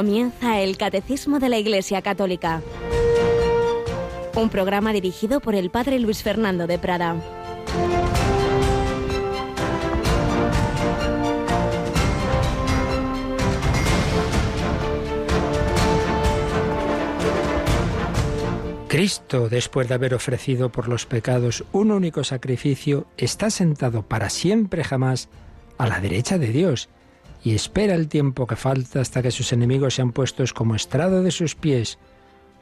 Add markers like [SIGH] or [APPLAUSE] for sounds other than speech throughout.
Comienza el Catecismo de la Iglesia Católica. Un programa dirigido por el Padre Luis Fernando de Prada. Cristo, después de haber ofrecido por los pecados un único sacrificio, está sentado para siempre jamás a la derecha de Dios y espera el tiempo que falta hasta que sus enemigos sean puestos como estrado de sus pies.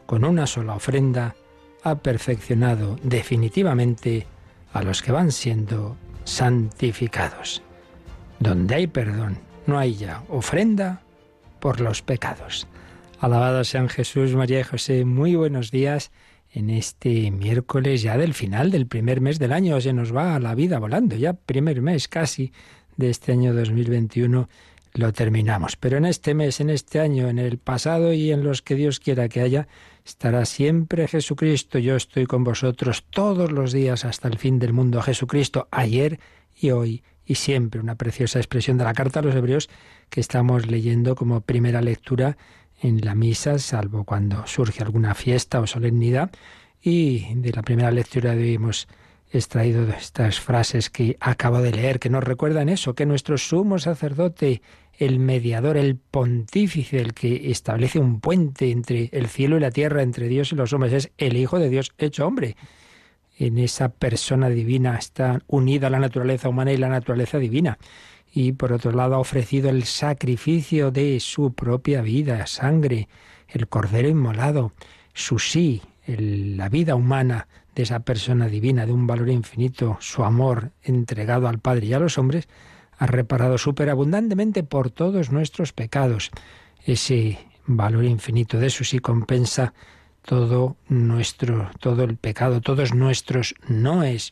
Con una sola ofrenda ha perfeccionado definitivamente a los que van siendo santificados. Donde hay perdón, no hay ya ofrenda por los pecados. Alabado sean Jesús, María y José, muy buenos días en este miércoles ya del final del primer mes del año. Se nos va la vida volando, ya primer mes casi de este año 2021 lo terminamos. Pero en este mes, en este año, en el pasado y en los que Dios quiera que haya, estará siempre Jesucristo. Yo estoy con vosotros todos los días hasta el fin del mundo. Jesucristo, ayer y hoy y siempre. Una preciosa expresión de la carta a los hebreos que estamos leyendo como primera lectura en la misa, salvo cuando surge alguna fiesta o solemnidad. Y de la primera lectura de hoy hemos extraído estas frases que acabo de leer, que nos recuerdan eso, que nuestro sumo sacerdote, el mediador, el pontífice, el que establece un puente entre el cielo y la tierra, entre Dios y los hombres, es el Hijo de Dios hecho hombre. En esa persona divina está unida la naturaleza humana y la naturaleza divina. Y por otro lado ha ofrecido el sacrificio de su propia vida, sangre, el cordero inmolado, su sí, la vida humana de esa persona divina, de un valor infinito, su amor entregado al Padre y a los hombres, ha reparado superabundantemente por todos nuestros pecados. Ese valor infinito de su sí compensa todo nuestro, todo el pecado, todos nuestros noes.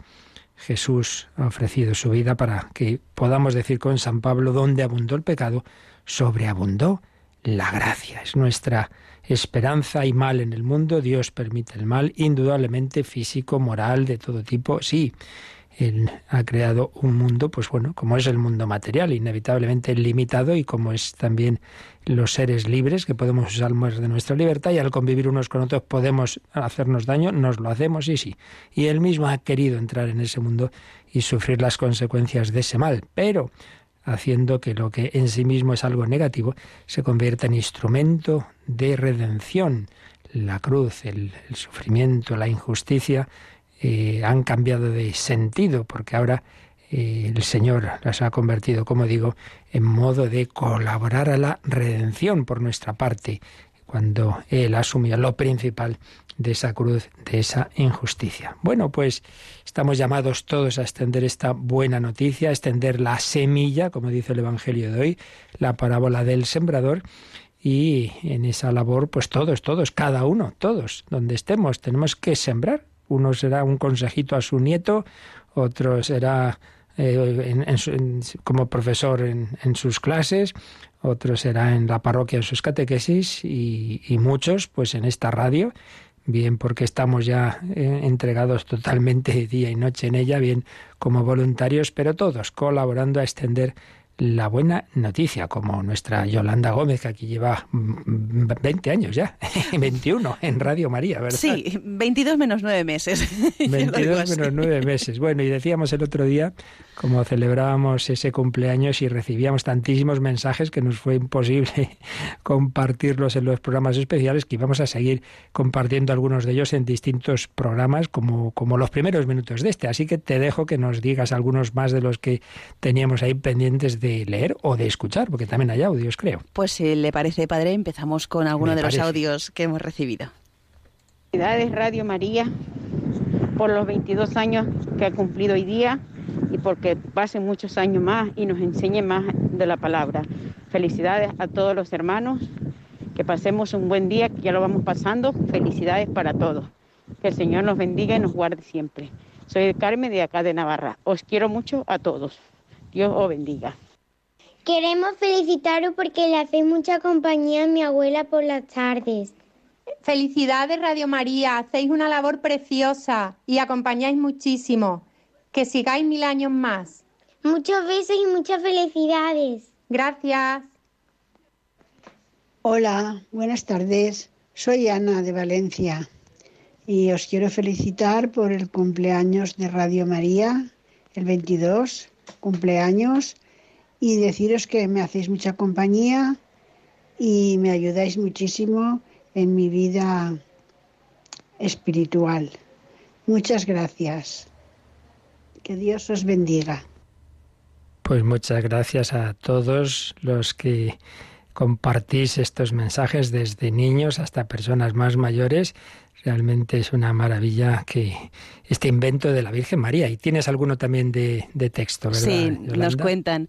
Jesús ha ofrecido su vida para que podamos decir con San Pablo, donde abundó el pecado, sobreabundó la gracia. Es nuestra esperanza y mal en el mundo, Dios permite el mal, indudablemente físico, moral, de todo tipo, sí. Él ha creado un mundo, pues bueno, como es el mundo material, inevitablemente limitado y como es también los seres libres, que podemos usar más de nuestra libertad y al convivir unos con otros podemos hacernos daño, nos lo hacemos y sí. Y él mismo ha querido entrar en ese mundo y sufrir las consecuencias de ese mal. Pero haciendo que lo que en sí mismo es algo negativo se convierta en instrumento de redención. La cruz, el, sufrimiento, la injusticia eh, han cambiado de sentido porque ahora eh, el Señor las ha convertido, como digo, en modo de colaborar a la redención por nuestra parte, cuando Él asumió lo principal de esa cruz, de esa injusticia. Bueno, pues estamos llamados todos a extender esta buena noticia, a extender la semilla, como dice el Evangelio de hoy, la parábola del sembrador. Y en esa labor, pues todos, todos, cada uno, todos, donde estemos, tenemos que sembrar. Uno será un consejito a su nieto, otro será eh, como profesor en, sus clases, otro será en la parroquia en sus catequesis y, y muchos pues en esta radio bien porque estamos ya eh, entregados totalmente día y noche en ella, bien como voluntarios, pero todos colaborando a extender la buena noticia, como nuestra Yolanda Gómez, que aquí lleva 20 años ya, [LAUGHS] 21 en Radio María, ¿verdad? Sí, 22 menos 9 meses. [LAUGHS] 22 menos 9 meses. Bueno, y decíamos el otro día, como celebrábamos ese cumpleaños y recibíamos tantísimos mensajes que nos fue imposible [LAUGHS] compartirlos en los programas especiales, que íbamos a seguir compartiendo algunos de ellos en distintos programas, como, como los primeros minutos de este. Así que te dejo que nos digas algunos más de los que teníamos ahí pendientes de de leer o de escuchar, porque también hay audios, creo. Pues si le parece, padre, empezamos con alguno de los audios que hemos recibido. Felicidades Radio María por los 22 años que ha cumplido hoy día y porque pasen muchos años más y nos enseñe más de la palabra. Felicidades a todos los hermanos, que pasemos un buen día, que ya lo vamos pasando. Felicidades para todos. Que el Señor nos bendiga y nos guarde siempre. Soy Carmen de acá de Navarra. Os quiero mucho a todos. Dios os bendiga. Queremos felicitaros porque le hacéis mucha compañía a mi abuela por las tardes. Felicidades Radio María, hacéis una labor preciosa y acompañáis muchísimo. Que sigáis mil años más. Muchos besos y muchas felicidades. Gracias. Hola, buenas tardes. Soy Ana de Valencia y os quiero felicitar por el cumpleaños de Radio María, el 22 cumpleaños, y deciros que me hacéis mucha compañía y me ayudáis muchísimo en mi vida espiritual. Muchas gracias. Que Dios os bendiga. Pues muchas gracias a todos los que compartís estos mensajes desde niños hasta personas más mayores. Realmente es una maravilla que este invento de la Virgen María. Y tienes alguno también de, texto, ¿verdad? Sí, nos cuentan.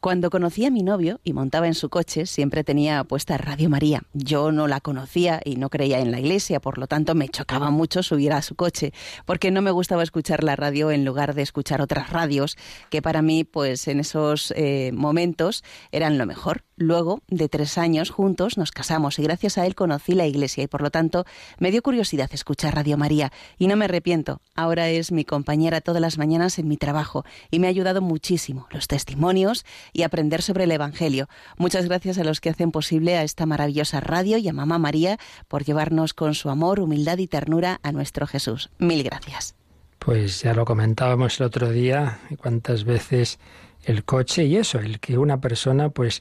Cuando conocí a mi novio y montaba en su coche, siempre tenía puesta Radio María. Yo no la conocía y no creía en la iglesia, por lo tanto me chocaba mucho subir a su coche, porque no me gustaba escuchar la radio en lugar de escuchar otras radios, que para mí, pues en esos eh, momentos eran lo mejor. Luego, de tres años juntos, nos casamos y gracias a él conocí la iglesia y por lo tanto me dio curiosidad escuchar Radio María y no me arrepiento. Ahora es mi compañera todas las mañanas en mi trabajo y me ha ayudado muchísimo los testimonios y aprender sobre el Evangelio. Muchas gracias a los que hacen posible a esta maravillosa radio y a Mamá María por llevarnos con su amor, humildad y ternura a nuestro Jesús. Mil gracias. Pues ya lo comentábamos el otro día, cuántas veces el coche y eso, el que una persona pues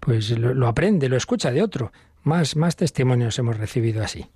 pues lo, aprende, lo escucha de otro. Más, más testimonios hemos recibido así.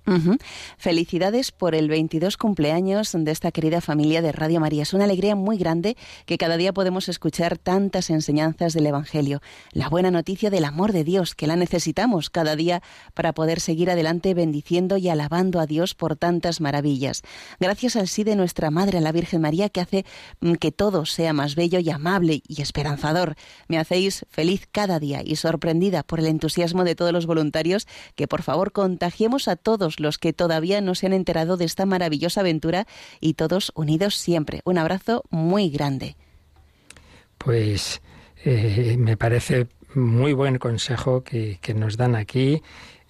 Felicidades por el 22 cumpleaños de esta querida familia de Radio María. Es una alegría muy grande que cada día podemos escuchar tantas enseñanzas del Evangelio. La buena noticia del amor de Dios, que la necesitamos cada día para poder seguir adelante bendiciendo y alabando a Dios por tantas maravillas. Gracias al sí de nuestra Madre, la Virgen María, que hace mm, que todo sea más bello y amable y esperanzador. Me hacéis feliz cada día y sorprendida por el entusiasmo de todos los voluntarios que por favor contagiemos a todos los que todavía no se han enterado de esta maravillosa aventura y todos unidos siempre. Un abrazo muy grande. Pues eh, me parece muy buen consejo que, nos dan aquí.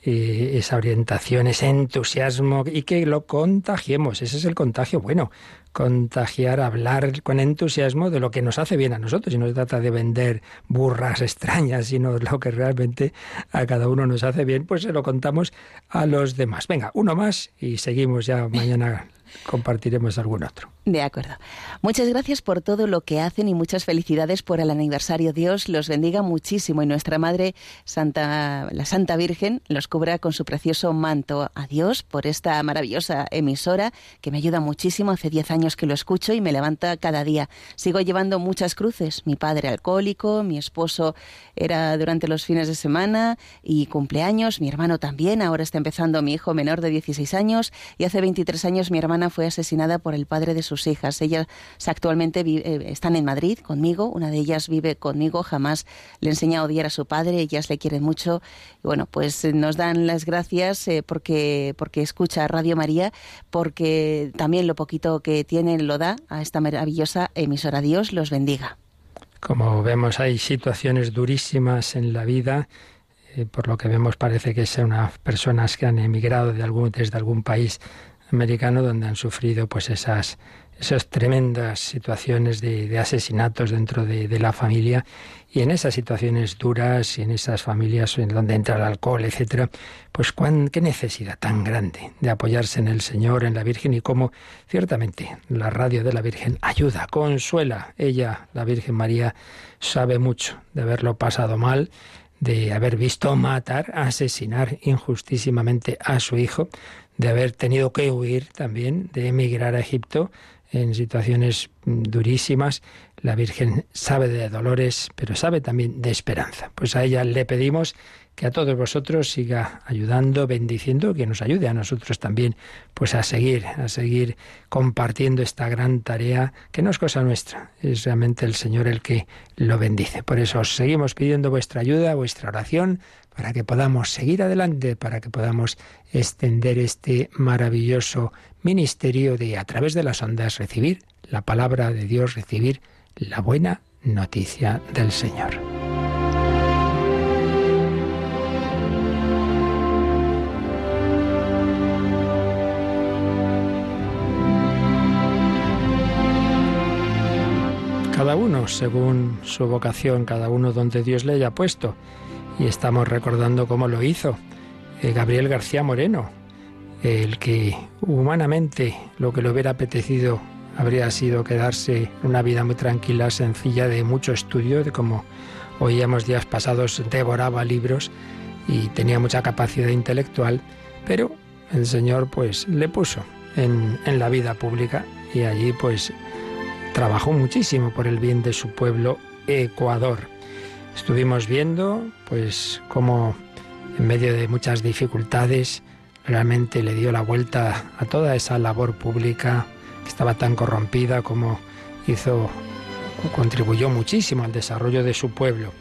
Eh, esa orientación, ese entusiasmo y que lo contagiemos. Ese es el contagio bueno contagiar, hablar con entusiasmo de lo que nos hace bien a nosotros. Y no se trata de vender burras extrañas, sino lo que realmente a cada uno nos hace bien, pues se lo contamos a los demás. Venga, uno más y seguimos ya mañana compartiremos algún otro. De acuerdo. Muchas gracias por todo lo que hacen y muchas felicidades por el aniversario. Dios los bendiga muchísimo y nuestra Madre Santa, la Santa Virgen, los cubra con su precioso manto. Adiós por esta maravillosa emisora que me ayuda muchísimo. Hace diez años que lo escucho y me levanta cada día. Sigo llevando muchas cruces. Mi padre alcohólico, mi esposo era durante los fines de semana y cumpleaños, mi hermano también. Ahora está empezando mi hijo menor de 16 años y hace 23 años mi hermana fue asesinada por el padre de sus hijas. Ellas actualmente eh, están en Madrid conmigo, una de ellas vive conmigo, jamás le enseña a odiar a su padre, ellas le quieren mucho. Y bueno, pues eh, nos dan las gracias eh, porque, porque escucha Radio María, porque también lo poquito que tiene lo da a esta maravillosa emisora. Dios los bendiga. Como vemos, hay situaciones durísimas en la vida. por lo que vemos, parece que son unas personas que han emigrado de algún, desde algún país americano donde han sufrido pues esas esas tremendas situaciones de, asesinatos dentro de, la familia y en esas situaciones duras y en esas familias en donde entra el alcohol, etcétera, pues qué necesidad tan grande de apoyarse en el Señor, en la Virgen y cómo ciertamente la radio de la Virgen ayuda, consuela. Ella, la Virgen María, sabe mucho de haberlo pasado mal, de haber visto matar, asesinar injustísimamente a su hijo, de haber tenido que huir también, de emigrar a Egipto en situaciones durísimas. La Virgen sabe de dolores, pero sabe también de esperanza. Pues a ella le pedimos que a todos vosotros siga ayudando, bendiciendo, que nos ayude a nosotros también, pues a seguir, a seguir compartiendo esta gran tarea que no es cosa nuestra, es realmente el Señor el que lo bendice. Por eso os seguimos pidiendo vuestra ayuda, vuestra oración, para que podamos seguir adelante, para que podamos extender este maravilloso ministerio de a través de las ondas recibir la palabra de Dios, recibir la buena noticia del Señor. Cada uno según su vocación, cada uno donde Dios le haya puesto. Y estamos recordando cómo lo hizo eh, Gabriel García Moreno, el que humanamente lo que le hubiera apetecido habría sido quedarse una vida muy tranquila, sencilla, de mucho estudio, de como oíamos días pasados, devoraba libros y tenía mucha capacidad intelectual, pero el Señor pues le puso en, en la vida pública y allí pues trabajó muchísimo por el bien de su pueblo Ecuador. Estuvimos viendo pues cómo en medio de muchas dificultades realmente le dio la vuelta a toda esa labor pública que estaba tan corrompida como hizo contribuyó muchísimo al desarrollo de su pueblo,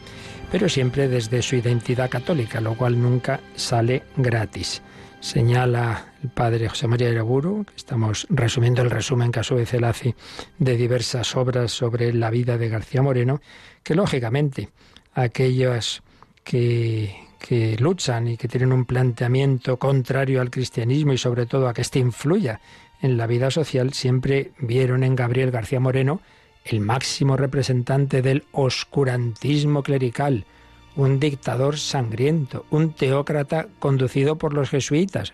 pero siempre desde su identidad católica, lo cual nunca sale gratis. Señala el padre José María Iraburu, que estamos resumiendo el resumen que a su vez él hace de diversas obras sobre la vida de García Moreno, que lógicamente aquellos que, que luchan y que tienen un planteamiento contrario al cristianismo y sobre todo a que éste influya en la vida social, siempre vieron en Gabriel García Moreno el máximo representante del oscurantismo clerical, un dictador sangriento, un teócrata conducido por los jesuitas,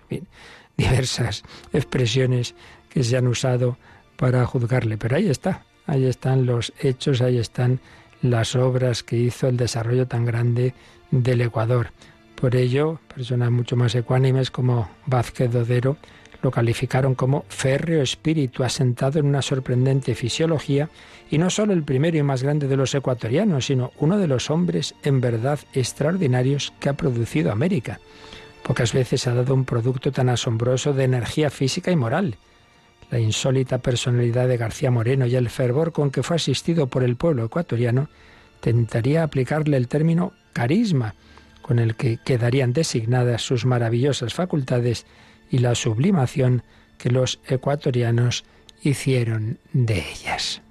diversas [LAUGHS] expresiones que se han usado para juzgarle. Pero ahí está, ahí están los hechos, ahí están las obras que hizo el desarrollo tan grande del Ecuador. Por ello, personas mucho más ecuánimes como Vázquez Dodero lo calificaron como férreo espíritu asentado en una sorprendente fisiología y no solo el primero y más grande de los ecuatorianos, sino uno de los hombres en verdad extraordinarios que ha producido América. Pocas veces ha dado un producto tan asombroso de energía física y moral. La insólita personalidad de García Moreno y el fervor con que fue asistido por el pueblo ecuatoriano tentaría aplicarle el término carisma, con el que quedarían designadas sus maravillosas facultades y la sublimación que los ecuatorianos hicieron de ellas.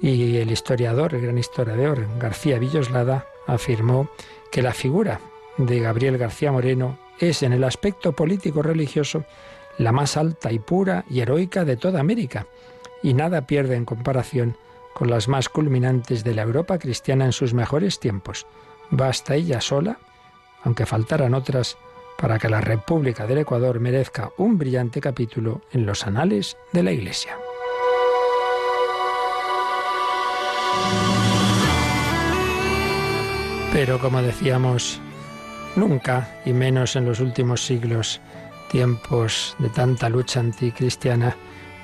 Y el historiador, el gran historiador García Villoslada, afirmó que la figura de Gabriel García Moreno es en el aspecto político-religioso la más alta y pura y heroica de toda América, y nada pierde en comparación con las más culminantes de la Europa cristiana en sus mejores tiempos. Basta ella sola, aunque faltaran otras, para que la República del Ecuador merezca un brillante capítulo en los anales de la Iglesia. Pero como decíamos, nunca, y menos en los últimos siglos, tiempos de tanta lucha anticristiana,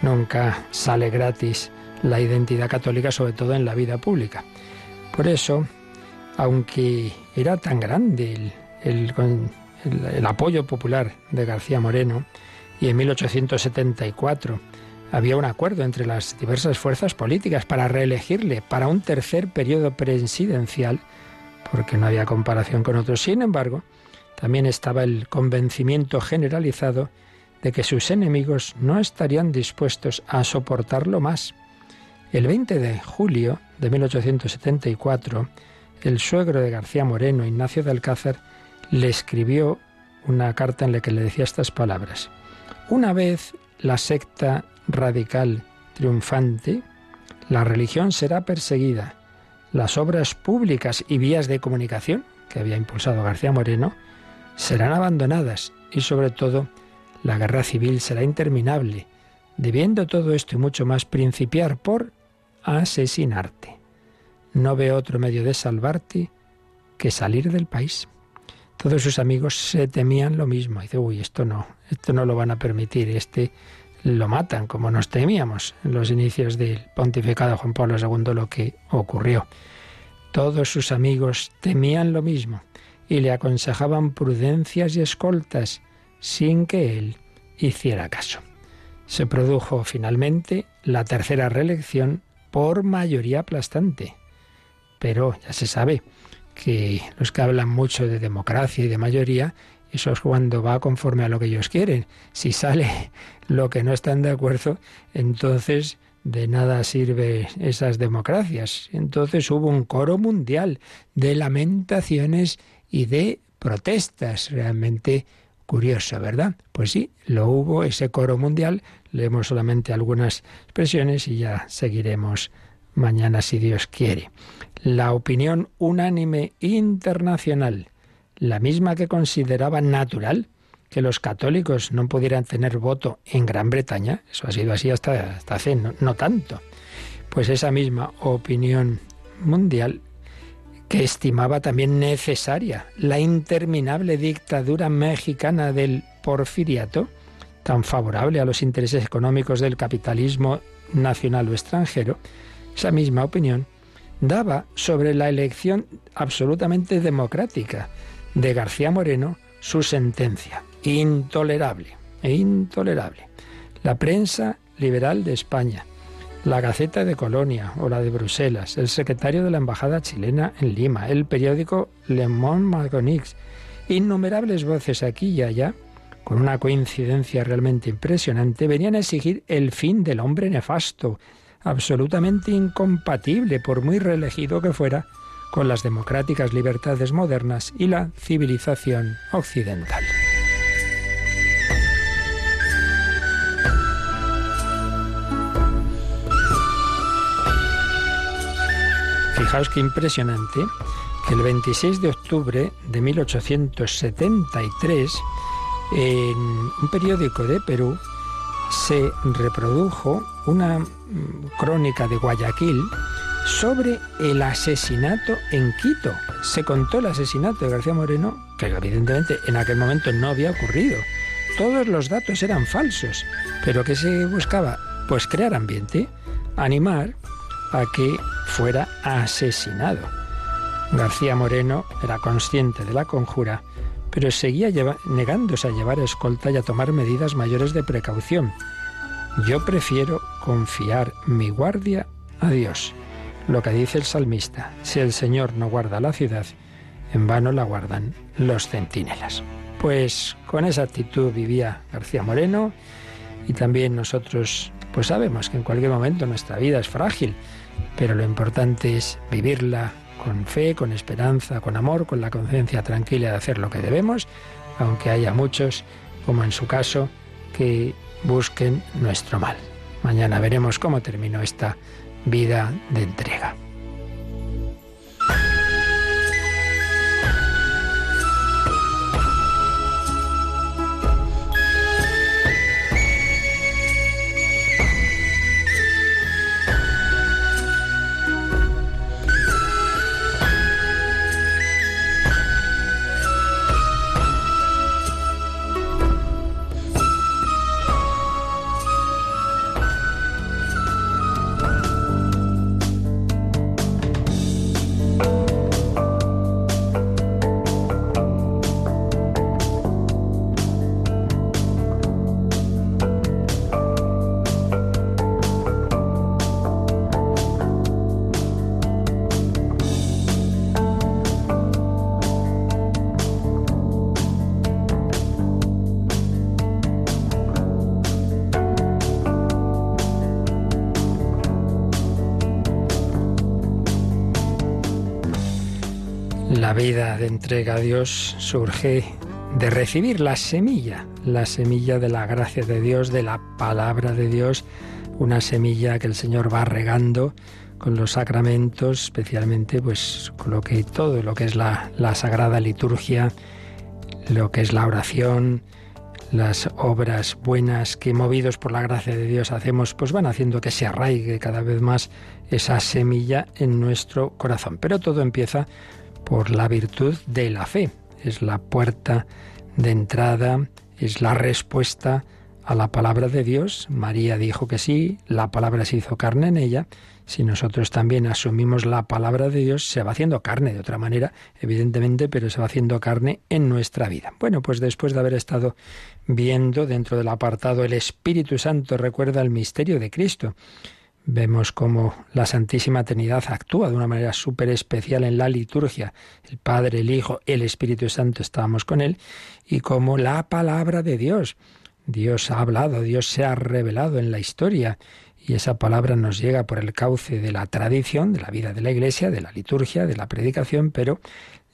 nunca sale gratis la identidad católica, sobre todo en la vida pública. Por eso, aunque era tan grande el, apoyo popular de García Moreno y en 1874 había un acuerdo entre las diversas fuerzas políticas para reelegirle para un tercer periodo presidencial, porque no había comparación con otros. Sin embargo, también estaba el convencimiento generalizado de que sus enemigos no estarían dispuestos a soportarlo más. El 20 de julio de 1874, el suegro de García Moreno, Ignacio de Alcázar, le escribió una carta en la que le decía estas palabras. Una vez la secta radical triunfante, la religión será perseguida. Las obras públicas y vías de comunicación que había impulsado García Moreno serán abandonadas y sobre todo la guerra civil será interminable, debiendo todo esto y mucho más principiar por asesinarte. No veo otro medio de salvarte que salir del país. Todos sus amigos se temían lo mismo. Dice, uy, esto no, esto no lo van a permitir, este lo matan, como nos temíamos en los inicios del pontificado Juan Pablo II lo que ocurrió. Todos sus amigos temían lo mismo y le aconsejaban prudencias y escoltas sin que él hiciera caso. Se produjo finalmente la tercera reelección por mayoría aplastante. Pero ya se sabe, que los que hablan mucho de democracia y de mayoría, eso es cuando va conforme a lo que ellos quieren. Si sale [LAUGHS] lo que no están de acuerdo, entonces de nada sirve esas democracias. Entonces hubo un coro mundial de lamentaciones y de protestas. Realmente curioso, ¿verdad? Pues sí, lo hubo ese coro mundial. Leemos solamente algunas expresiones y ya seguiremos mañana si Dios quiere. La opinión unánime internacional la misma que consideraba natural que los católicos no pudieran tener voto en Gran Bretaña, eso ha sido así hasta, hace no tanto, pues esa misma opinión mundial que estimaba también necesaria la interminable dictadura mexicana del porfiriato, tan favorable a los intereses económicos del capitalismo nacional o extranjero, esa misma opinión daba sobre la elección absolutamente democrática de García Moreno su sentencia. Intolerable, intolerable. La prensa liberal de España, la Gaceta de Colonia o la de Bruselas, el secretario de la Embajada chilena en Lima, el periódico Le Monde Margonix, innumerables voces aquí y allá, con una coincidencia realmente impresionante, venían a exigir el fin del hombre nefasto, absolutamente incompatible, por muy reelegido que fuera, con las democráticas libertades modernas y la civilización occidental. Fijaos qué impresionante que el 26 de octubre de 1873, en un periódico de Perú, se reprodujo una mm, crónica de Guayaquil sobre el asesinato en Quito. Se contó el asesinato de García Moreno, que evidentemente en aquel momento no había ocurrido. Todos los datos eran falsos, pero que se buscaba? Pues crear ambiente, animar a que fuera asesinado. García Moreno era consciente de la conjura, pero seguía negándose a llevar escolta y a tomar medidas mayores de precaución. Yo prefiero confiar mi guardia a Dios. Lo que dice el salmista, si el Señor no guarda la ciudad, en vano la guardan los centinelas. Pues con esa actitud vivía García Moreno y también nosotros pues sabemos que en cualquier momento nuestra vida es frágil pero lo importante es vivirla con fe, con esperanza, con amor, con la conciencia tranquila de hacer lo que debemos, aunque haya muchos, como en su caso, que busquen nuestro mal. Mañana veremos cómo terminó esta vida de entrega. Vida de entrega a Dios surge de recibir la semilla, la semilla de la gracia de Dios, de la palabra de Dios, una semilla que el Señor va regando con los sacramentos, especialmente pues con lo que todo lo que es la, la sagrada liturgia, lo que es la oración, las obras buenas que movidos por la gracia de Dios hacemos, pues van haciendo que se arraigue cada vez más esa semilla en nuestro corazón. Pero todo empieza por la virtud de la fe. Es la puerta de entrada, es la respuesta a la palabra de Dios. María dijo que sí, la palabra se hizo carne en ella. Si nosotros también asumimos la palabra de Dios, se va haciendo carne de otra manera, evidentemente, pero se va haciendo carne en nuestra vida. Bueno, pues después de haber estado viendo dentro del apartado el Espíritu Santo recuerda el misterio de Cristo, Vemos cómo la Santísima Trinidad actúa de una manera súper especial en la liturgia. El Padre, el Hijo, el Espíritu Santo estábamos con él y cómo la palabra de Dios. Dios ha hablado, Dios se ha revelado en la historia y esa palabra nos llega por el cauce de la tradición, de la vida de la Iglesia, de la liturgia, de la predicación, pero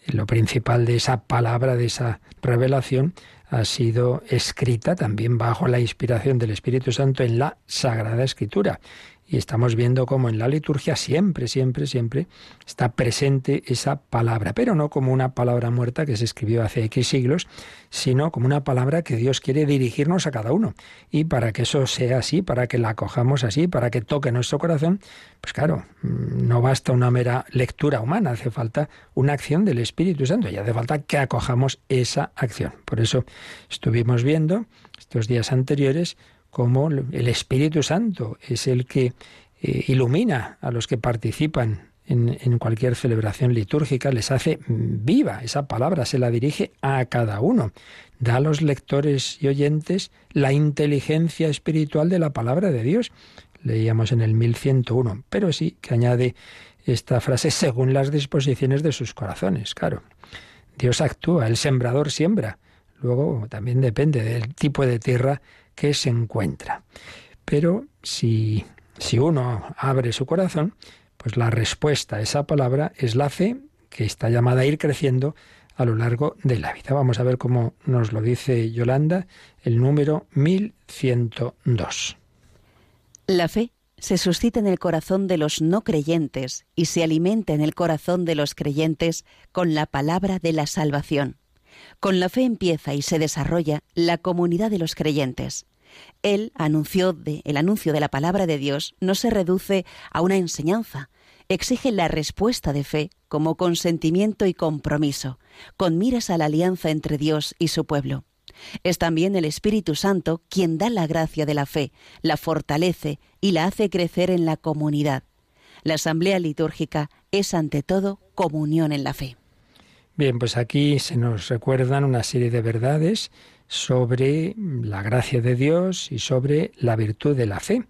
lo principal de esa palabra, de esa revelación, ha sido escrita también bajo la inspiración del Espíritu Santo en la Sagrada Escritura y estamos viendo cómo en la liturgia siempre, siempre, siempre está presente esa palabra, pero no como una palabra muerta que se escribió hace X siglos, sino como una palabra que Dios quiere dirigirnos a cada uno. Y para que eso sea así, para que la acojamos así, para que toque nuestro corazón, pues claro, mm, no basta una mera lectura humana, hace falta una acción del Espíritu Santo y hace falta que acojamos esa acción. Por eso estuvimos viendo estos días anteriores como el Espíritu Santo es el que eh, ilumina a los que participan en, cualquier celebración litúrgica, les hace viva. Esa palabra se la dirige a cada uno. Da a los lectores y oyentes la inteligencia espiritual de la palabra de Dios. Leíamos en el 1101, pero sí que añade esta frase según las disposiciones de sus corazones. Claro, Dios actúa, el sembrador siembra. Luego también depende del tipo de tierra que se encuentra. Pero si, si uno abre su corazón, pues la respuesta a esa palabra es la fe que está llamada a ir creciendo a lo largo de la vida. Vamos a ver cómo nos lo dice Yolanda, el número 1102. La fe se suscita en el corazón de los no creyentes y se alimenta en el corazón de los creyentes con la palabra de la salvación. Con la fe empieza y se desarrolla la comunidad de los creyentes. El anuncio de, el anuncio de la palabra de Dios no se reduce a una enseñanza, exige la respuesta de fe como consentimiento y compromiso, con miras a la alianza entre Dios y su pueblo. Es también el Espíritu Santo quien da la gracia de la fe, la fortalece y la hace crecer en la comunidad. La asamblea litúrgica es ante todo comunión en la fe. Bien, pues aquí se nos recuerdan una serie de verdades sobre la gracia de Dios y sobre la virtud de la fe.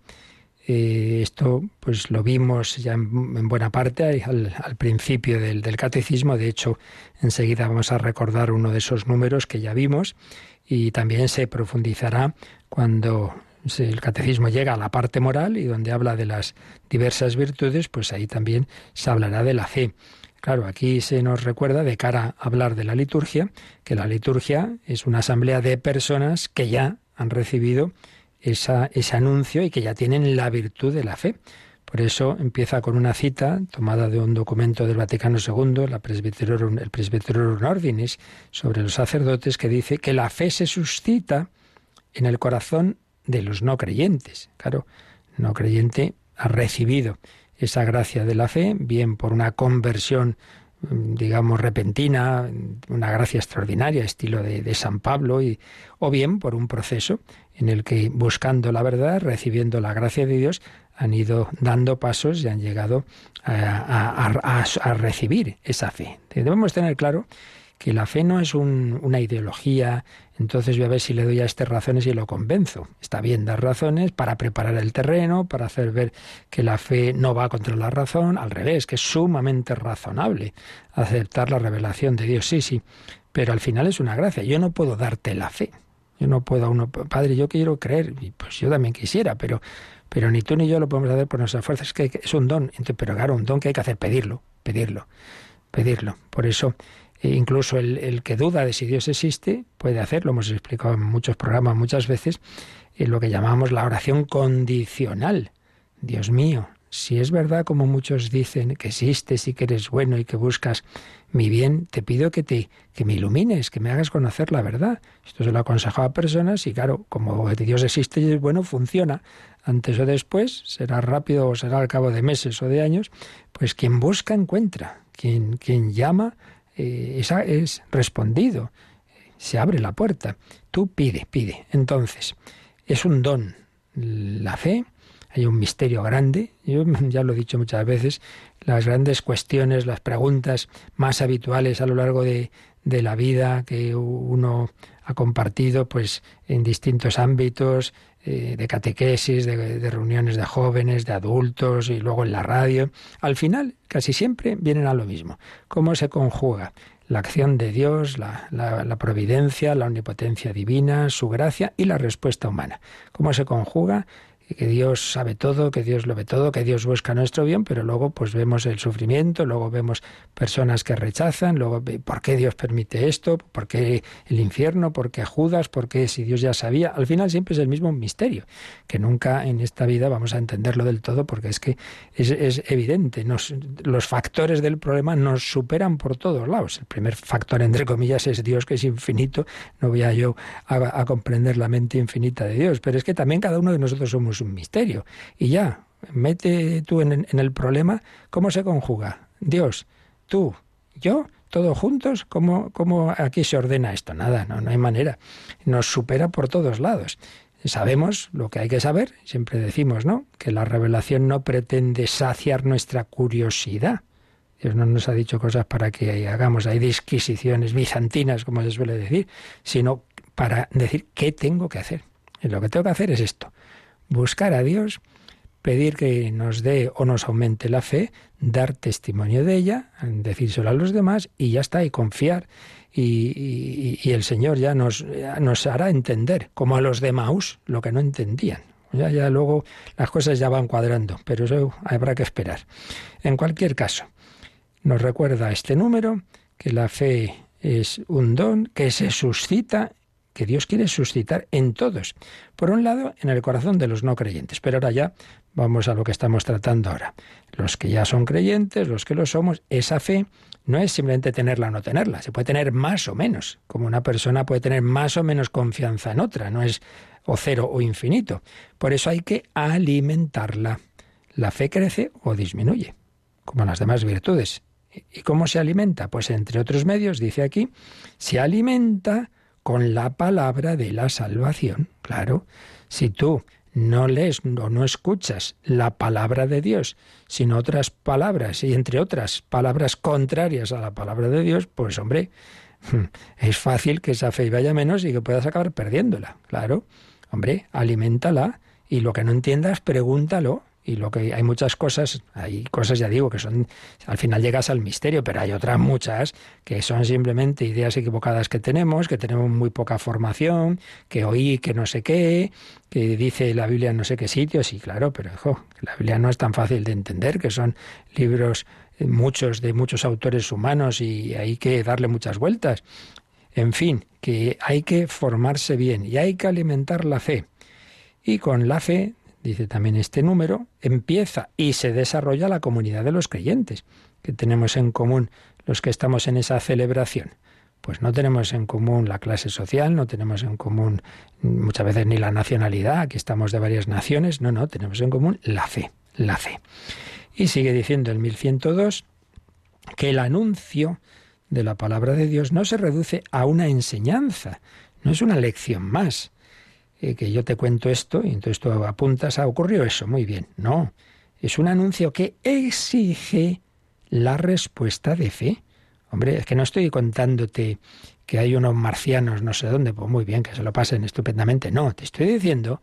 Eh, esto pues lo vimos ya en, buena parte al, principio del, del, catecismo. De hecho, enseguida vamos a recordar uno de esos números que ya vimos y también se profundizará cuando el catecismo llega a la parte moral y donde habla de las diversas virtudes, pues ahí también se hablará de la fe. Claro, aquí se nos recuerda, de cara a hablar de la liturgia, que la liturgia es una asamblea de personas que ya han recibido esa, ese anuncio y que ya tienen la virtud de la fe. Por eso empieza con una cita tomada de un documento del Vaticano II, el Presbyterorum Ordinis, sobre los sacerdotes, que dice que la fe se suscita en el corazón de los no creyentes. Claro, no creyente ha recibido esa gracia de la fe, bien por una conversión mm, digamos, repentina, una gracia extraordinaria, estilo de, San Pablo, y, o bien por un proceso en el que, buscando la verdad, recibiendo la gracia de Dios, han ido dando pasos y han llegado a recibir esa fe. Debemos tener claro que la fe no es una ideología, entonces voy a ver si le doy a estas razones y lo convenzo. Está bien dar razones para preparar el terreno, para hacer ver que la fe no va contra la razón, al revés, que es sumamente razonable aceptar la revelación de Dios, sí, sí, pero al final es una gracia. Yo no puedo darte la fe. Yo no puedo a uno, padre, yo quiero creer, y pues yo también quisiera, pero, pero ni tú ni yo lo podemos hacer por nuestras fuerzas, que es un don. pero claro, un don que hay que hacer, pedirlo, pedirlo, pedirlo. Por eso e incluso el, que duda de si Dios existe puede hacerlo, hemos explicado en muchos programas muchas veces, en lo que llamamos la oración condicional. Dios mío, si es verdad como muchos dicen que existes y que eres bueno y que buscas mi bien, te pido que te que me ilumines, que me hagas conocer la verdad. Esto se lo he aconsejado a personas y claro, como Dios existe y es bueno, funciona. Antes o después, será rápido o será al cabo de meses o de años, pues quien busca encuentra, quien, quien llama eh, esa es respondido. Se abre la puerta. Tú pide, pide. Entonces, es un don. La fe, hay un misterio grande. Yo [LAUGHS] ya lo he dicho muchas veces, las grandes cuestiones, las preguntas más habituales a lo largo de, de la vida que uno ha compartido pues en distintos ámbitos eh, de catequesis, de, reuniones de jóvenes, de adultos y luego en la radio. Al final, casi siempre vienen a lo mismo. ¿Cómo se conjuga la acción de Dios, la, la, providencia, la omnipotencia divina, su gracia y la respuesta humana? ¿Cómo se conjuga que Dios sabe todo, que Dios lo ve todo, que Dios busca nuestro bien, pero luego pues vemos el sufrimiento, luego vemos personas que rechazan, luego ¿por qué Dios permite esto? ¿Por qué el infierno? ¿Por qué Judas? ¿Por qué si Dios ya sabía? Al final siempre es el mismo misterio, que nunca en esta vida vamos a entenderlo del todo porque es que es, evidente, los factores del problema nos superan por todos lados. El primer factor, entre comillas, es Dios que es infinito, no voy a yo a comprender la mente infinita de Dios, pero es que también cada uno de nosotros somos un misterio. Y ya, mete tú en, el problema, ¿cómo se conjuga? Dios, tú, yo, todos juntos, ¿cómo, ¿cómo, aquí se ordena esto? Nada, no, no hay manera. Nos supera por todos lados. Sabemos lo que hay que saber, siempre decimos, ¿no? Que la revelación no pretende saciar nuestra curiosidad. Dios no nos ha dicho cosas para que hagamos ahí disquisiciones bizantinas, como se suele decir, sino para decir qué tengo que hacer. Y lo que tengo que hacer es esto buscar a Dios, pedir que nos dé o nos aumente la fe, dar testimonio de ella, decírselo a los demás y ya está, y confiar. Y, el Señor ya nos, nos hará entender, como a los de Maús, lo que no entendían. Ya, ya luego las cosas ya van cuadrando, pero eso habrá que esperar. En cualquier caso, nos recuerda este número que la fe es un don que se suscita que Dios quiere suscitar en todos. Por un lado, en el corazón de los no creyentes. Pero ahora ya vamos a lo que estamos tratando ahora. Los que ya son creyentes, los que lo somos, esa fe no es simplemente tenerla o no tenerla. Se puede tener más o menos. Como una persona puede tener más o menos confianza en otra. No es o cero o infinito. Por eso hay que alimentarla. La fe crece o disminuye, como las demás virtudes. ¿Y cómo se alimenta? Pues entre otros medios, dice aquí, se alimenta con la palabra de la salvación. Claro, si tú no lees o no escuchas la palabra de Dios, sino otras palabras, y entre otras palabras contrarias a la palabra de Dios, pues hombre, [LAUGHS] es fácil que esa fe vaya menos y que puedas acabar perdiéndola. Claro, hombre, aliméntala y lo que no entiendas, pregúntalo y lo que hay muchas cosas, hay cosas ya digo que son al final llegas al misterio, pero hay otras muchas que son simplemente ideas equivocadas que tenemos, que tenemos muy poca formación, que oí que no sé qué, que dice la Biblia en no sé qué sitios, y claro, pero la Biblia no es tan fácil de entender, que son libros eh, muchos de muchos autores humanos y hay que darle muchas vueltas. En fin, que hay que formarse bien y hay que alimentar la fe. Y con la fe dice también este número, empieza y se desarrolla la comunidad de los creyentes, que tenemos en común los que estamos en esa celebración. Pues no tenemos en común la clase social, no tenemos en común muchas veces ni la nacionalidad, aquí estamos de varias naciones, no, no, tenemos en común la fe, la fe. Y sigue diciendo el 1102 que el anuncio de la palabra de Dios no se reduce a una enseñanza, no es una lección más, eh, que yo te cuento esto y entonces tú apuntas, ah, ocurrió eso, muy bien. No, es un anuncio que exige la respuesta de fe. Hombre, es que no estoy contándote que hay unos marcianos no sé dónde, pues muy bien, que se lo pasen estupendamente. No, te estoy diciendo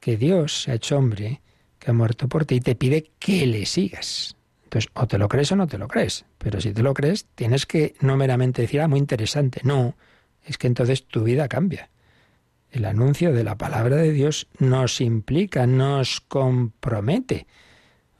que Dios se ha hecho hombre, que ha muerto por ti y te pide que le sigas. Entonces, o te lo crees o no te lo crees. Pero si te lo crees, tienes que no meramente decir, ah, muy interesante. No, es que entonces tu vida cambia. El anuncio de la palabra de Dios nos implica, nos compromete.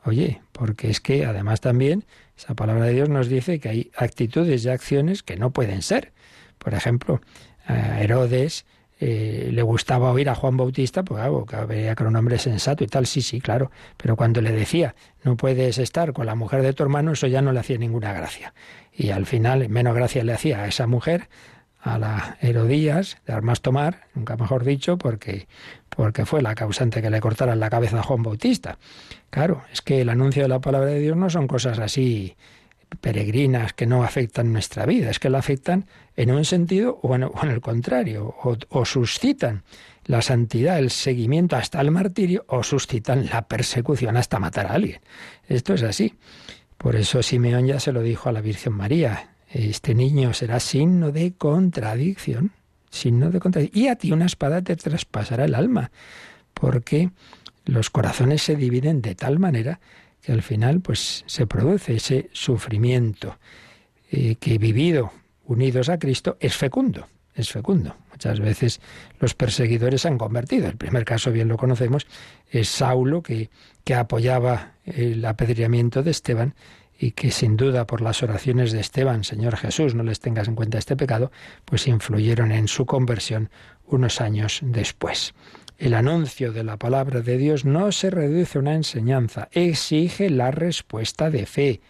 Oye, porque es que además también esa palabra de Dios nos dice que hay actitudes y acciones que no pueden ser. Por ejemplo, a Herodes eh, le gustaba oír a Juan Bautista, pues claro, que veía que era un hombre sensato y tal, sí, sí, claro. Pero cuando le decía, no puedes estar con la mujer de tu hermano, eso ya no le hacía ninguna gracia. Y al final, menos gracia le hacía a esa mujer a la Herodías de Armas Tomar, nunca mejor dicho, porque, porque fue la causante que le cortaran la cabeza a Juan Bautista. Claro, es que el anuncio de la palabra de Dios no son cosas así peregrinas que no afectan nuestra vida, es que la afectan en un sentido o en, el contrario, o, o, suscitan la santidad, el seguimiento hasta el martirio, o suscitan la persecución hasta matar a alguien. Esto es así. Por eso Simeón ya se lo dijo a la Virgen María, este niño será signo de contradicción, signo de contradicción. Y a ti una espada te traspasará el alma, porque los corazones se dividen de tal manera que al final pues se produce ese sufrimiento eh, que vivido unidos a Cristo es fecundo, es fecundo. Muchas veces los perseguidores se han convertido. El primer caso, bien lo conocemos, es Saulo, que, que apoyaba el apedreamiento de Esteban y que sin duda por las oraciones de Esteban, Señor Jesús, no les tengas en cuenta este pecado, pues influyeron en su conversión unos años después. El anuncio de la palabra de Dios no se reduce a una enseñanza, exige la respuesta de fe,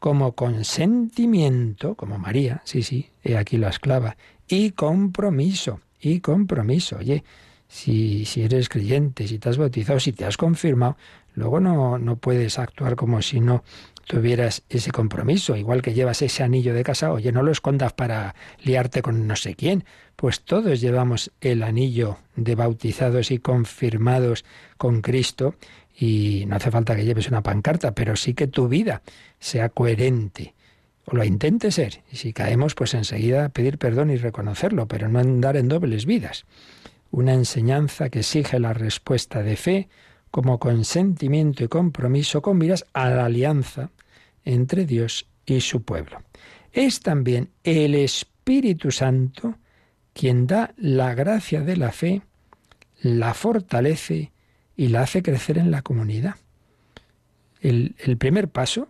como consentimiento, como María, sí, sí, he aquí la esclava, y compromiso, y compromiso. Oye, si, si eres creyente, si te has bautizado, si te has confirmado, luego no, no puedes actuar como si no tuvieras ese compromiso, igual que llevas ese anillo de casa, oye, no lo escondas para liarte con no sé quién, pues todos llevamos el anillo de bautizados y confirmados con Cristo y no hace falta que lleves una pancarta, pero sí que tu vida sea coherente o lo intente ser. Y si caemos, pues enseguida pedir perdón y reconocerlo, pero no andar en dobles vidas. Una enseñanza que exige la respuesta de fe como consentimiento y compromiso con miras a la alianza entre Dios y su pueblo. Es también el Espíritu Santo quien da la gracia de la fe, la fortalece y la hace crecer en la comunidad. El, primer paso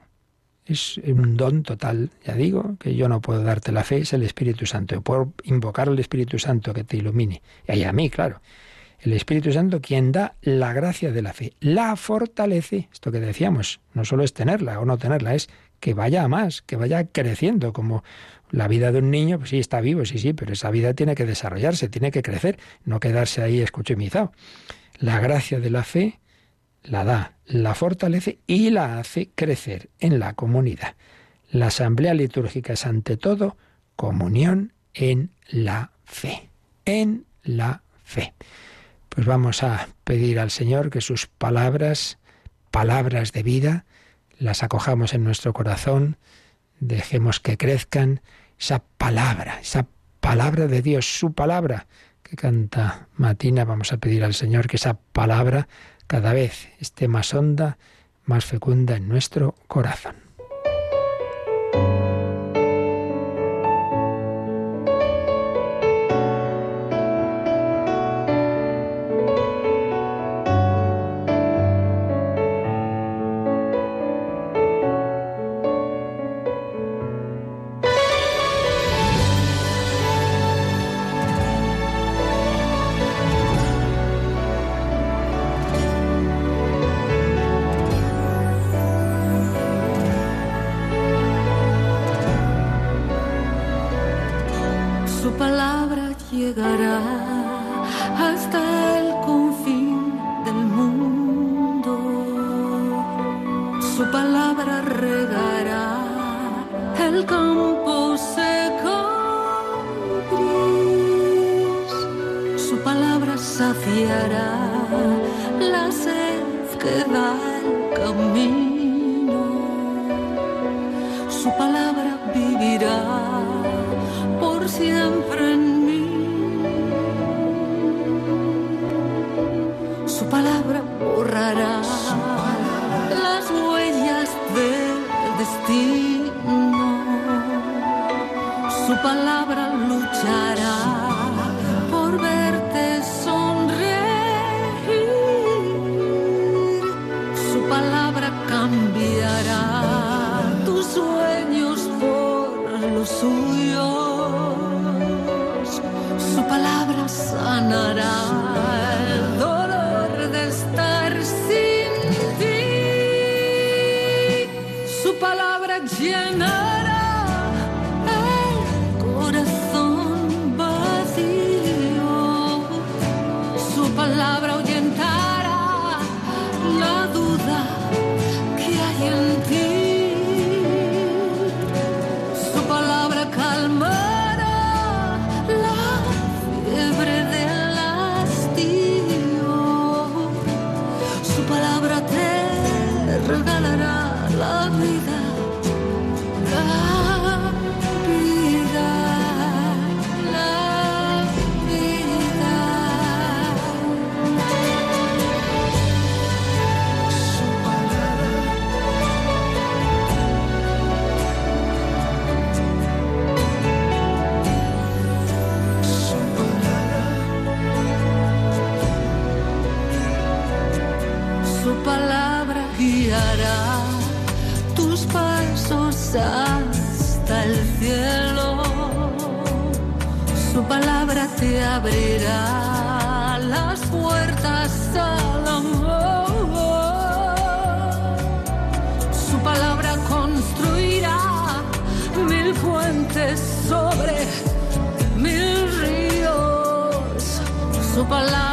es un don total, ya digo, que yo no puedo darte la fe, es el Espíritu Santo. Yo puedo invocar al Espíritu Santo que te ilumine. Y a mí, claro. El Espíritu Santo quien da la gracia de la fe, la fortalece, esto que decíamos, no solo es tenerla o no tenerla, es que vaya a más, que vaya creciendo, como la vida de un niño, pues sí, está vivo, sí, sí, pero esa vida tiene que desarrollarse, tiene que crecer, no quedarse ahí escuchimizado. La gracia de la fe la da, la fortalece y la hace crecer en la comunidad. La asamblea litúrgica es ante todo comunión en la fe, en la fe. Pues vamos a pedir al Señor que sus palabras, palabras de vida, las acojamos en nuestro corazón, dejemos que crezcan esa palabra, esa palabra de Dios, su palabra que canta Matina, vamos a pedir al Señor que esa palabra cada vez esté más honda, más fecunda en nuestro corazón. su palabra regará el campo seco gris. Su palabra saciará la sed que da el camino. Su palabra vivirá por siempre en mí. Su palabra borrará. Su palabra lucha abrirá las puertas al amor. Su palabra construirá mil fuentes sobre mil ríos. Su palabra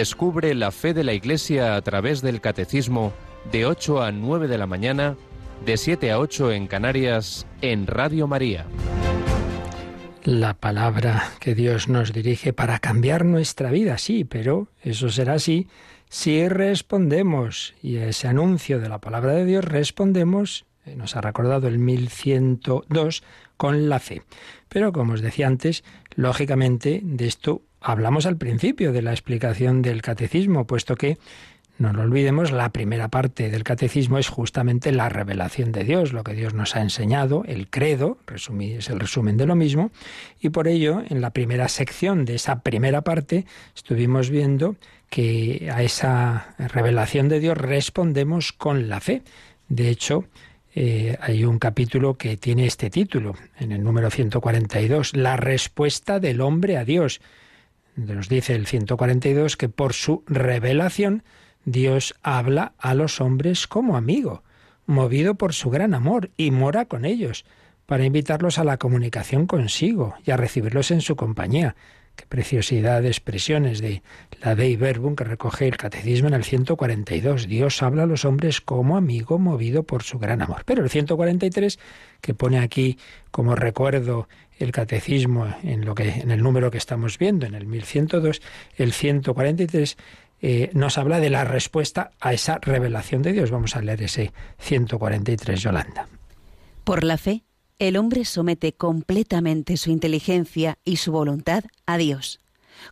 Descubre la fe de la Iglesia a través del Catecismo de 8 a 9 de la mañana, de 7 a 8 en Canarias, en Radio María. La palabra que Dios nos dirige para cambiar nuestra vida, sí, pero eso será así si respondemos. Y a ese anuncio de la palabra de Dios respondemos, eh, nos ha recordado el 1102, con la fe. Pero como os decía antes, lógicamente de esto hablamos al principio de la explicación del catecismo, puesto que, no lo olvidemos, la primera parte del catecismo es justamente la revelación de Dios, lo que Dios nos ha enseñado, el credo, es el resumen de lo mismo, y por ello, en la primera sección de esa primera parte, estuvimos viendo que a esa revelación de Dios respondemos con la fe. De hecho, eh, hay un capítulo que tiene este título, en el número 142, La respuesta del hombre a Dios nos dice el 142 que por su revelación Dios habla a los hombres como amigo, movido por su gran amor, y mora con ellos, para invitarlos a la comunicación consigo y a recibirlos en su compañía. Qué preciosidad de expresiones de la Dei Verbum que recoge el Catecismo en el 142. Dios habla a los hombres como amigo movido por su gran amor. Pero el 143, que pone aquí como recuerdo el catecismo en, lo que, en el número que estamos viendo, en el 1102, el 143 eh, nos habla de la respuesta a esa revelación de Dios. Vamos a leer ese 143, Yolanda. Por la fe, el hombre somete completamente su inteligencia y su voluntad a Dios.